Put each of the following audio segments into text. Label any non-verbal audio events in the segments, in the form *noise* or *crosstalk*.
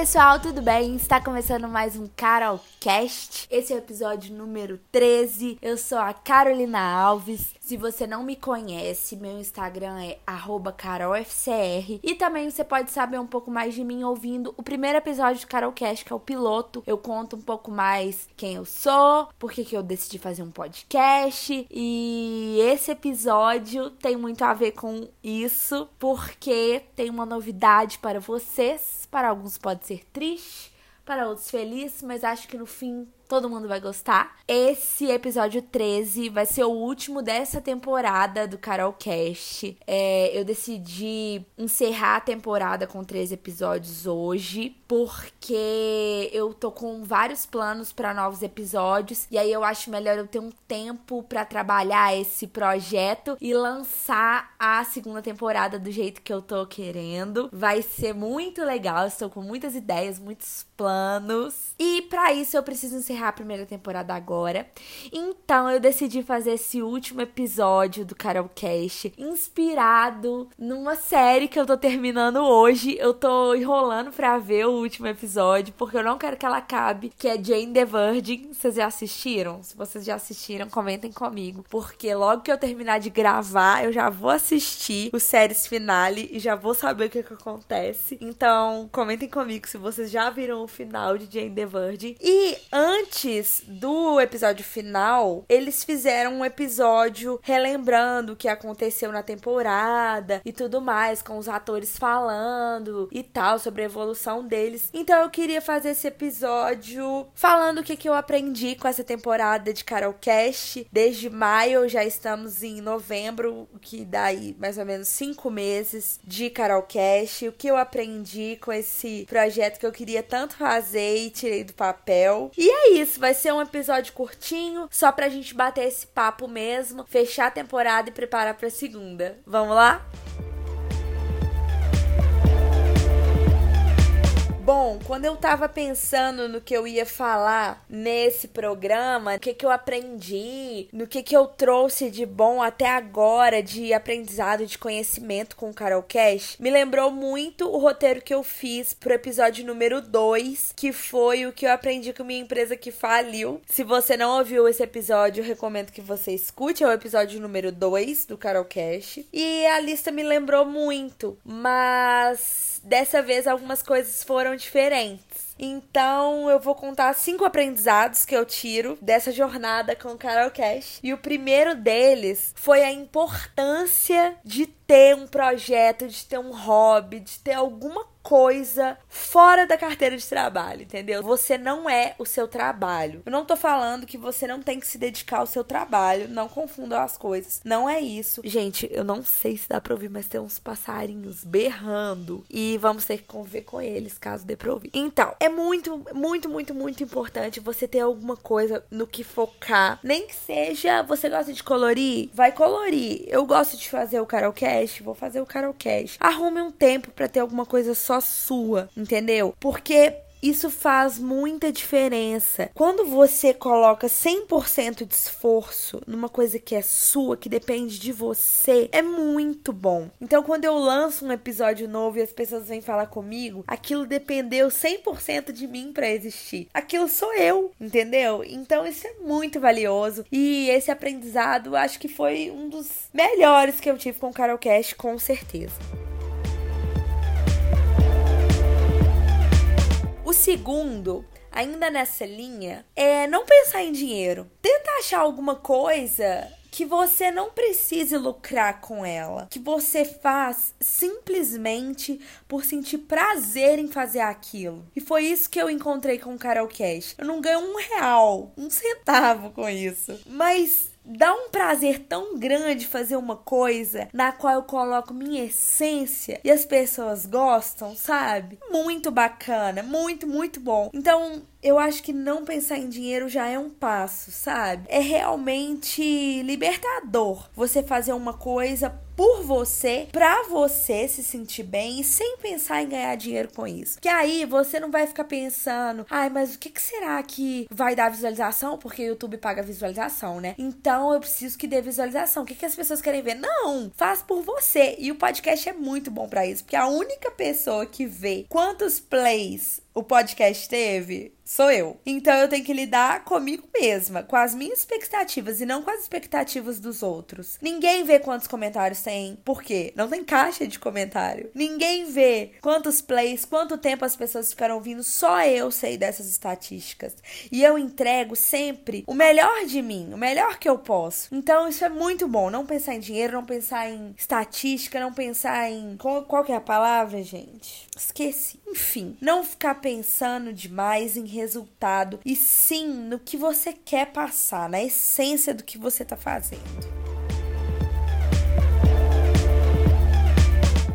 pessoal, tudo bem? Está começando mais um Carolcast. Esse é o episódio número 13. Eu sou a Carolina Alves. Se você não me conhece, meu Instagram é carolfcr. E também você pode saber um pouco mais de mim ouvindo o primeiro episódio do Carolcast, que é o piloto. Eu conto um pouco mais quem eu sou, por que eu decidi fazer um podcast. E esse episódio tem muito a ver com isso, porque tem uma novidade para vocês. Para alguns pode ser triste, para outros feliz, mas acho que no fim todo mundo vai gostar. Esse episódio 13 vai ser o último dessa temporada do Carolcast. É, eu decidi encerrar a temporada com 13 episódios hoje, porque eu tô com vários planos para novos episódios, e aí eu acho melhor eu ter um tempo para trabalhar esse projeto e lançar a segunda temporada do jeito que eu tô querendo. Vai ser muito legal, estou com muitas ideias, muitos planos. E para isso eu preciso encerrar encerrar a primeira temporada agora. Então eu decidi fazer esse último episódio do Carolcast inspirado numa série que eu tô terminando hoje. Eu tô enrolando pra ver o último episódio, porque eu não quero que ela acabe, que é Jane the Virgin. Vocês já assistiram? Se vocês já assistiram, comentem comigo. Porque logo que eu terminar de gravar, eu já vou assistir o séries finale e já vou saber o que, que acontece. Então, comentem comigo se vocês já viram o final de Jane the Virgin. E antes antes do episódio final, eles fizeram um episódio relembrando o que aconteceu na temporada e tudo mais, com os atores falando e tal, sobre a evolução deles. Então eu queria fazer esse episódio falando o que, que eu aprendi com essa temporada de Carol Cast. Desde maio, já estamos em novembro, que dá aí mais ou menos cinco meses de Carol Cast. O que eu aprendi com esse projeto que eu queria tanto fazer e tirei do papel. E é isso isso, vai ser um episódio curtinho, só pra gente bater esse papo mesmo, fechar a temporada e preparar pra segunda. Vamos lá? Bom, quando eu tava pensando no que eu ia falar nesse programa, o que, que eu aprendi, no que, que eu trouxe de bom até agora de aprendizado, de conhecimento com o Carol Cash, me lembrou muito o roteiro que eu fiz pro episódio número 2, que foi o que eu aprendi com minha empresa que faliu. Se você não ouviu esse episódio, eu recomendo que você escute, é o episódio número 2 do Carol Cash. E a lista me lembrou muito, mas dessa vez algumas coisas foram diferentes. Então eu vou contar cinco aprendizados que eu tiro dessa jornada com o Carol Cash. E o primeiro deles foi a importância de ter um projeto, de ter um hobby, de ter alguma coisa fora da carteira de trabalho, entendeu? Você não é o seu trabalho. Eu não tô falando que você não tem que se dedicar ao seu trabalho, não confundam as coisas. Não é isso. Gente, eu não sei se dá pra ouvir, mas tem uns passarinhos berrando e vamos ter que conviver com eles caso dê pra ouvir. Então, é muito, muito, muito, muito importante você ter alguma coisa no que focar. Nem que seja você gosta de colorir, vai colorir. Eu gosto de fazer o Carolcast, vou fazer o Carolcast. Arrume um tempo para ter alguma coisa só sua, entendeu? Porque isso faz muita diferença. Quando você coloca 100% de esforço numa coisa que é sua, que depende de você, é muito bom. Então, quando eu lanço um episódio novo e as pessoas vêm falar comigo, aquilo dependeu 100% de mim para existir. Aquilo sou eu, entendeu? Então, isso é muito valioso. E esse aprendizado, acho que foi um dos melhores que eu tive com o Carolcast, com certeza. O segundo, ainda nessa linha, é não pensar em dinheiro. Tenta achar alguma coisa que você não precise lucrar com ela, que você faz simplesmente por sentir prazer em fazer aquilo. E foi isso que eu encontrei com o Carol Cash. Eu não ganho um real, um centavo com isso, mas dá um prazer tão grande fazer uma coisa na qual eu coloco minha essência e as pessoas gostam, sabe? Muito bacana, muito, muito bom. Então, eu acho que não pensar em dinheiro já é um passo, sabe? É realmente libertador você fazer uma coisa por você, pra você se sentir bem e sem pensar em ganhar dinheiro com isso. Que aí você não vai ficar pensando, ai, mas o que, que será que vai dar visualização? Porque o YouTube paga visualização, né? Então eu preciso que dê visualização. O que, que as pessoas querem ver? Não, faz por você. E o podcast é muito bom para isso, porque a única pessoa que vê quantos plays o podcast teve, sou eu. Então eu tenho que lidar comigo mesma, com as minhas expectativas e não com as expectativas dos outros. Ninguém vê quantos comentários tem, por quê? Não tem caixa de comentário. Ninguém vê quantos plays, quanto tempo as pessoas ficaram ouvindo, só eu sei dessas estatísticas. E eu entrego sempre o melhor de mim, o melhor que eu posso. Então isso é muito bom, não pensar em dinheiro, não pensar em estatística, não pensar em qual, que é a palavra, gente? Esqueci. Enfim, não ficar pensando demais em resultado e sim no que você quer passar, na essência do que você está fazendo.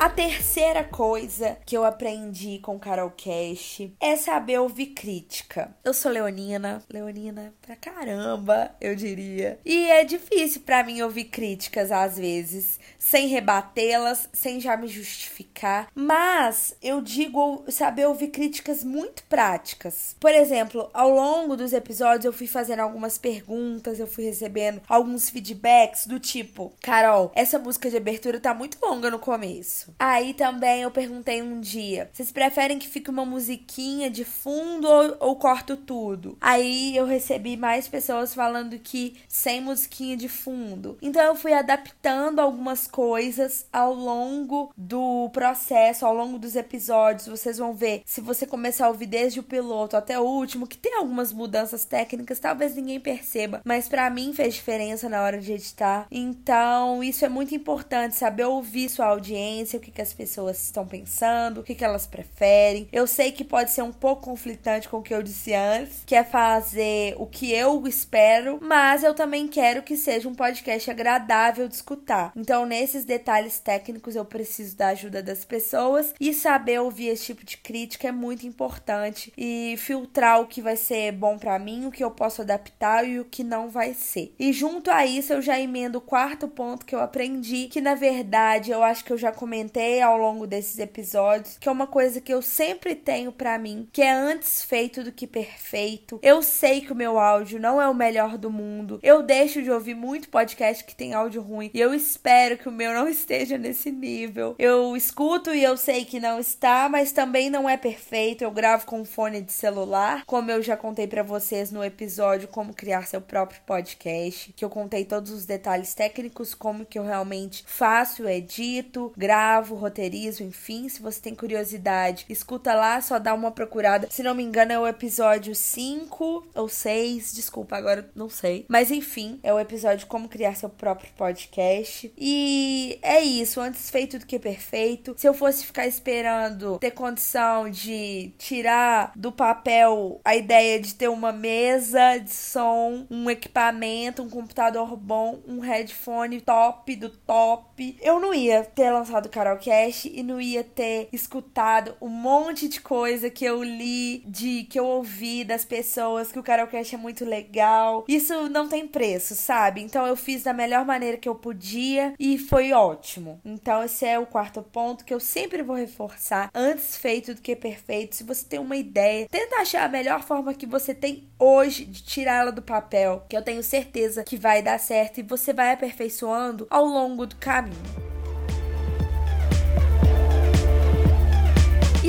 A terceira coisa que eu aprendi com Carol Cash é saber ouvir crítica. Eu sou leonina, leonina pra caramba, eu diria. E é difícil para mim ouvir críticas às vezes, sem rebatê-las, sem já me justificar, mas eu digo saber ouvir críticas muito práticas. Por exemplo, ao longo dos episódios eu fui fazendo algumas perguntas, eu fui recebendo alguns feedbacks do tipo: "Carol, essa música de abertura tá muito longa no começo. Aí também eu perguntei um dia: vocês preferem que fique uma musiquinha de fundo ou, ou corto tudo? Aí eu recebi mais pessoas falando que sem musiquinha de fundo. Então eu fui adaptando algumas coisas ao longo do processo, ao longo dos episódios. Vocês vão ver se você começar a ouvir desde o piloto até o último, que tem algumas mudanças técnicas, talvez ninguém perceba, mas para mim fez diferença na hora de editar. Então, isso é muito importante, saber ouvir sua audiência, o que, que as pessoas estão pensando, o que, que elas preferem. Eu sei que pode ser um pouco conflitante com o que eu disse antes, que é fazer o que eu espero, mas eu também quero que seja um podcast agradável de escutar. Então, nesses detalhes técnicos, eu preciso da ajuda das pessoas e saber ouvir esse tipo de crítica é muito importante e filtrar o que vai ser bom para mim, o que eu posso adaptar e o que não vai ser. E junto a isso, eu já emendo o quarto ponto que eu aprendi, que na verdade eu acho que eu já comentei comentei ao longo desses episódios, que é uma coisa que eu sempre tenho para mim, que é antes feito do que perfeito. Eu sei que o meu áudio não é o melhor do mundo. Eu deixo de ouvir muito podcast que tem áudio ruim e eu espero que o meu não *laughs* esteja nesse nível. Eu escuto e eu sei que não está, mas também não é perfeito. Eu gravo com um fone de celular, como eu já contei para vocês no episódio como criar seu próprio podcast, que eu contei todos os detalhes técnicos, como que eu realmente faço, edito, gravo gravo, roteirizo, enfim. Se você tem curiosidade, escuta lá, só dá uma procurada. Se não me engano, é o episódio 5 ou 6, desculpa, agora não sei. Mas enfim, é o episódio Como Criar Seu Próprio Podcast. E é isso, antes feito do que perfeito. Se eu fosse ficar esperando ter condição de tirar do papel a ideia de ter uma mesa de som, um equipamento, um computador bom, um headphone top do top, eu não ia ter lançado o Carolcast e não ia ter escutado um monte de coisa que eu li, de que eu ouvi das pessoas, que o Carolcast é muito legal. Isso não tem preço, sabe? Então eu fiz da melhor maneira que eu podia e foi ótimo. Então esse é o quarto ponto que eu sempre vou reforçar, antes feito do que perfeito. Se você tem uma ideia, tenta achar a melhor forma que você tem hoje de tirá-la do papel, que eu tenho certeza que vai dar certo e você vai aperfeiçoando ao longo do caminho.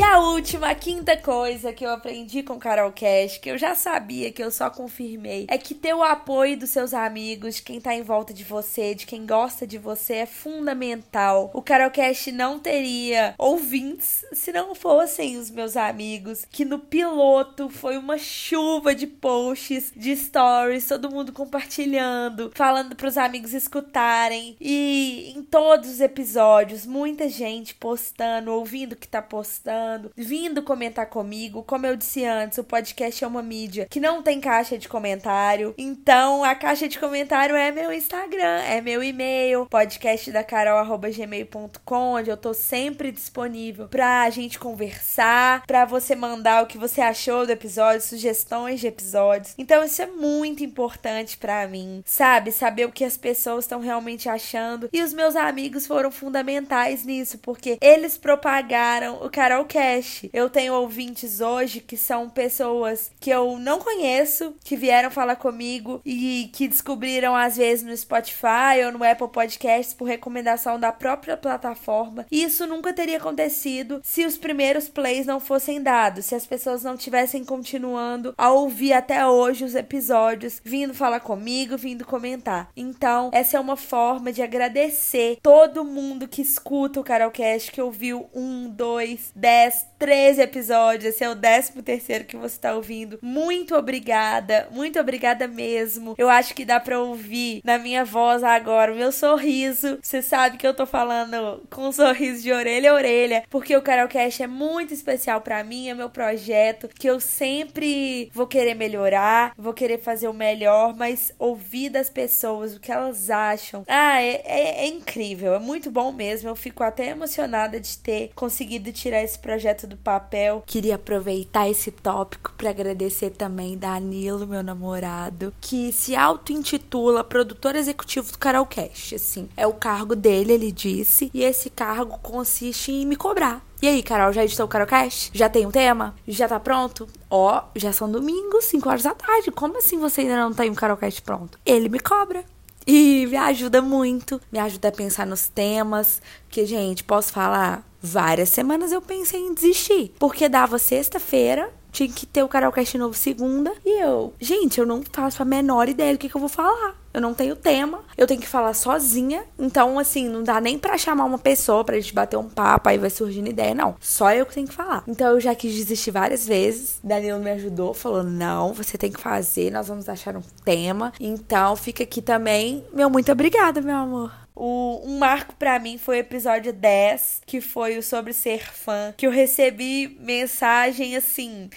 E a última, a quinta coisa que eu aprendi com Carol Cash, que eu já sabia, que eu só confirmei, é que ter o apoio dos seus amigos, de quem tá em volta de você, de quem gosta de você, é fundamental. O Carol Cash não teria ouvintes se não fossem os meus amigos, que no piloto foi uma chuva de posts, de stories, todo mundo compartilhando, falando pros amigos escutarem. E em todos os episódios, muita gente postando, ouvindo o que tá postando escutando, vindo comentar comigo. Como eu disse antes, o podcast é uma mídia que não tem caixa de comentário. Então, a caixa de comentário é meu Instagram, é meu e-mail, podcastdacarol.gmail.com, onde eu tô sempre disponível pra gente conversar, pra você mandar o que você achou do episódio, sugestões de episódios. Então, isso é muito importante para mim, sabe? Saber o que as pessoas estão realmente achando. E os meus amigos foram fundamentais nisso, porque eles propagaram o Carol Cash. Eu tenho ouvintes hoje que são pessoas que eu não conheço, que vieram falar comigo e que descobriram às vezes no Spotify ou no Apple Podcasts por recomendação da própria plataforma. E isso nunca teria acontecido se os primeiros plays não fossem dados, se as pessoas não tivessem continuando a ouvir até hoje os episódios, vindo falar comigo, vindo comentar. Então, essa é uma forma de agradecer todo mundo que escuta o Carolcast, que ouviu um, dois, dez, treze episódios. Esse é o décimo terceiro que você está ouvindo. Muito obrigada, muito obrigada mesmo. Eu acho que dá para ouvir na minha voz agora o meu sorriso. Você sabe que eu tô falando com um sorriso de orelha a orelha, porque o Carolcast é muito especial para mim, é meu projeto que eu sempre vou querer melhorar, vou querer fazer o melhor, mas ouvir das pessoas o que elas acham. Ah, é, é, é incrível, é muito bom mesmo. Eu fico até emocionada de ter conseguido tirar esse projeto do papel. Queria aproveitar esse tópico para agradecer também Danilo, meu namorado, que se auto-intitula produtor executivo do Carolcast. Assim, é o cargo dele, ele disse, e esse cargo consiste em me cobrar. E aí, Carol, já editou o Carolcast? Já tem um tema? Já tá pronto? Ó, oh, já são domingos, 5 horas da tarde. Como assim você ainda não tem um Carolcast pronto? Ele me cobra. E me ajuda muito, me ajuda a pensar nos temas. Porque, gente, posso falar? Várias semanas eu pensei em desistir. Porque dava sexta-feira, tinha que ter o Carolcast novo segunda. E eu, gente, eu não faço a menor ideia do que, que eu vou falar. Eu não tenho tema, eu tenho que falar sozinha. Então, assim, não dá nem para chamar uma pessoa pra gente bater um papo, aí vai surgindo ideia, não. Só eu que tenho que falar. Então, eu já quis desistir várias vezes. Danilo me ajudou, falou: não, você tem que fazer, nós vamos achar um tema. Então, fica aqui também. Meu, muito obrigada, meu amor. O, um marco para mim foi o episódio 10, que foi o sobre ser fã, que eu recebi mensagem assim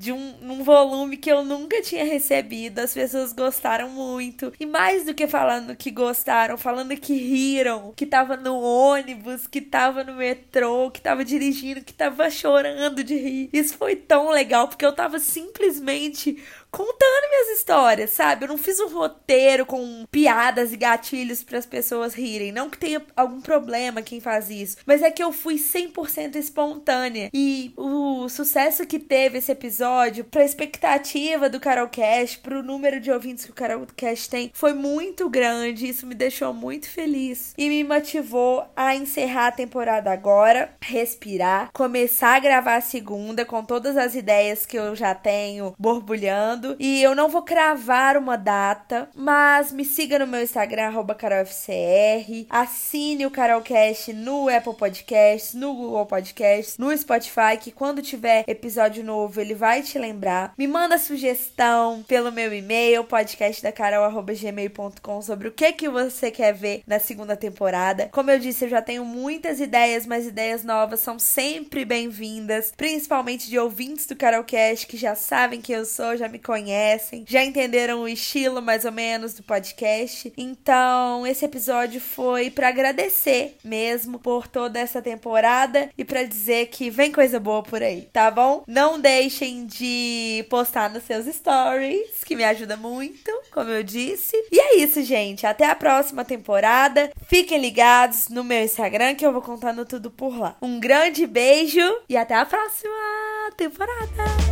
de um, um volume que eu nunca tinha recebido. As pessoas gostaram muito. E mais do que falando que gostaram, falando que riram, que tava no ônibus, que tava no metrô, que tava dirigindo, que tava chorando de rir. Isso foi tão legal porque eu tava simplesmente contando minhas histórias, sabe? Eu não fiz um roteiro com piadas e gatilhos para as pessoas rirem. Não que tenha algum problema quem faz isso, mas é que eu fui 100% espontânea. E o sucesso que teve esse episódio, pra expectativa do Carolcast, pro número de ouvintes que o Carolcast tem, foi muito grande. Isso me deixou muito feliz e me motivou a encerrar a temporada agora, respirar, começar a gravar a segunda com todas as ideias que eu já tenho borbulhando e eu não vou cravar uma data, mas me siga no meu Instagram, carolfcr. Assine o Carolcast no Apple Podcasts, no Google Podcasts, no Spotify, que quando tiver episódio novo ele vai te lembrar. Me manda sugestão pelo meu e-mail, podcastdacarol.gmail.com sobre o que, que você quer ver na segunda temporada. Como eu disse, eu já tenho muitas ideias, mas ideias novas são sempre bem-vindas, principalmente de ouvintes do Carolcast que já sabem quem eu sou, já me conhecem, já entenderam o estilo mais ou menos do podcast. Então, esse episódio foi para agradecer mesmo por toda essa temporada e para dizer que vem coisa boa por aí, tá bom? Não deixem de postar nos seus stories, que me ajuda muito, como eu disse. E é isso, gente. Até a próxima temporada. Fiquem ligados no meu Instagram que eu vou contando tudo por lá. Um grande beijo e até a próxima temporada.